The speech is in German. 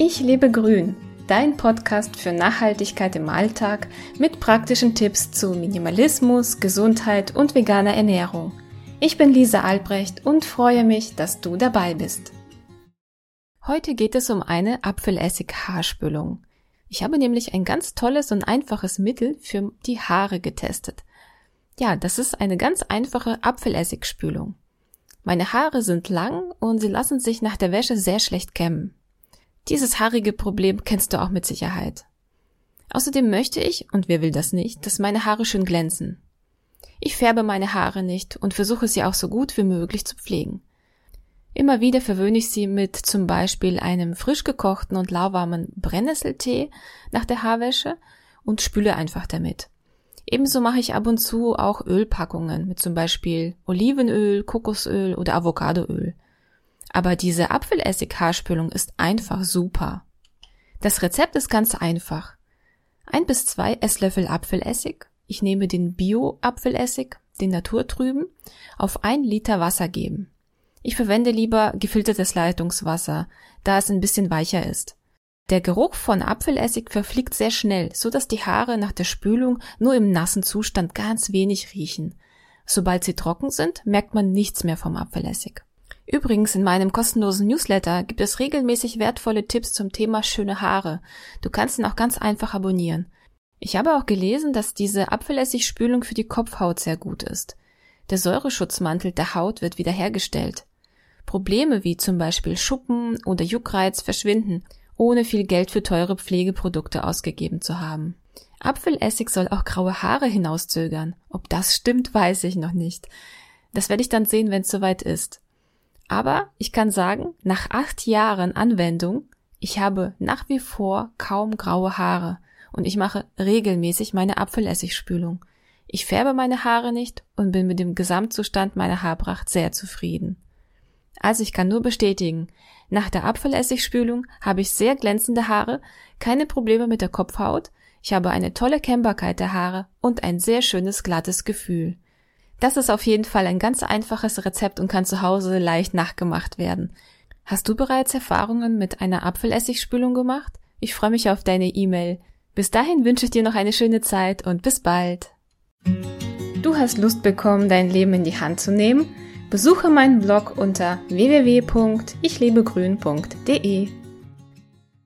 Ich lebe grün, dein Podcast für Nachhaltigkeit im Alltag mit praktischen Tipps zu Minimalismus, Gesundheit und veganer Ernährung. Ich bin Lisa Albrecht und freue mich, dass du dabei bist. Heute geht es um eine Apfelessig-Haarspülung. Ich habe nämlich ein ganz tolles und einfaches Mittel für die Haare getestet. Ja, das ist eine ganz einfache Apfelessigspülung. Meine Haare sind lang und sie lassen sich nach der Wäsche sehr schlecht kämmen. Dieses haarige Problem kennst du auch mit Sicherheit. Außerdem möchte ich, und wer will das nicht, dass meine Haare schön glänzen. Ich färbe meine Haare nicht und versuche sie auch so gut wie möglich zu pflegen. Immer wieder verwöhne ich sie mit zum Beispiel einem frisch gekochten und lauwarmen Brennnesseltee nach der Haarwäsche und spüle einfach damit. Ebenso mache ich ab und zu auch Ölpackungen mit zum Beispiel Olivenöl, Kokosöl oder Avocadoöl. Aber diese Apfelessig-Haarspülung ist einfach super. Das Rezept ist ganz einfach. Ein bis zwei Esslöffel Apfelessig. Ich nehme den Bio-Apfelessig, den naturtrüben, auf ein Liter Wasser geben. Ich verwende lieber gefiltertes Leitungswasser, da es ein bisschen weicher ist. Der Geruch von Apfelessig verfliegt sehr schnell, so dass die Haare nach der Spülung nur im nassen Zustand ganz wenig riechen. Sobald sie trocken sind, merkt man nichts mehr vom Apfelessig. Übrigens, in meinem kostenlosen Newsletter gibt es regelmäßig wertvolle Tipps zum Thema schöne Haare. Du kannst ihn auch ganz einfach abonnieren. Ich habe auch gelesen, dass diese Apfelessigspülung für die Kopfhaut sehr gut ist. Der Säureschutzmantel der Haut wird wiederhergestellt. Probleme wie zum Beispiel Schuppen oder Juckreiz verschwinden ohne viel Geld für teure Pflegeprodukte ausgegeben zu haben. Apfelessig soll auch graue Haare hinauszögern. Ob das stimmt, weiß ich noch nicht. Das werde ich dann sehen, wenn es soweit ist. Aber ich kann sagen, nach acht Jahren Anwendung, ich habe nach wie vor kaum graue Haare und ich mache regelmäßig meine Apfelessigspülung. Ich färbe meine Haare nicht und bin mit dem Gesamtzustand meiner Haarpracht sehr zufrieden. Also ich kann nur bestätigen, nach der Apfelessigspülung habe ich sehr glänzende Haare, keine Probleme mit der Kopfhaut, ich habe eine tolle Kennbarkeit der Haare und ein sehr schönes glattes Gefühl. Das ist auf jeden Fall ein ganz einfaches Rezept und kann zu Hause leicht nachgemacht werden. Hast du bereits Erfahrungen mit einer Apfelessigspülung gemacht? Ich freue mich auf deine E-Mail. Bis dahin wünsche ich dir noch eine schöne Zeit und bis bald. Du hast Lust bekommen, dein Leben in die Hand zu nehmen? Besuche meinen Blog unter www.ichlebegrün.de.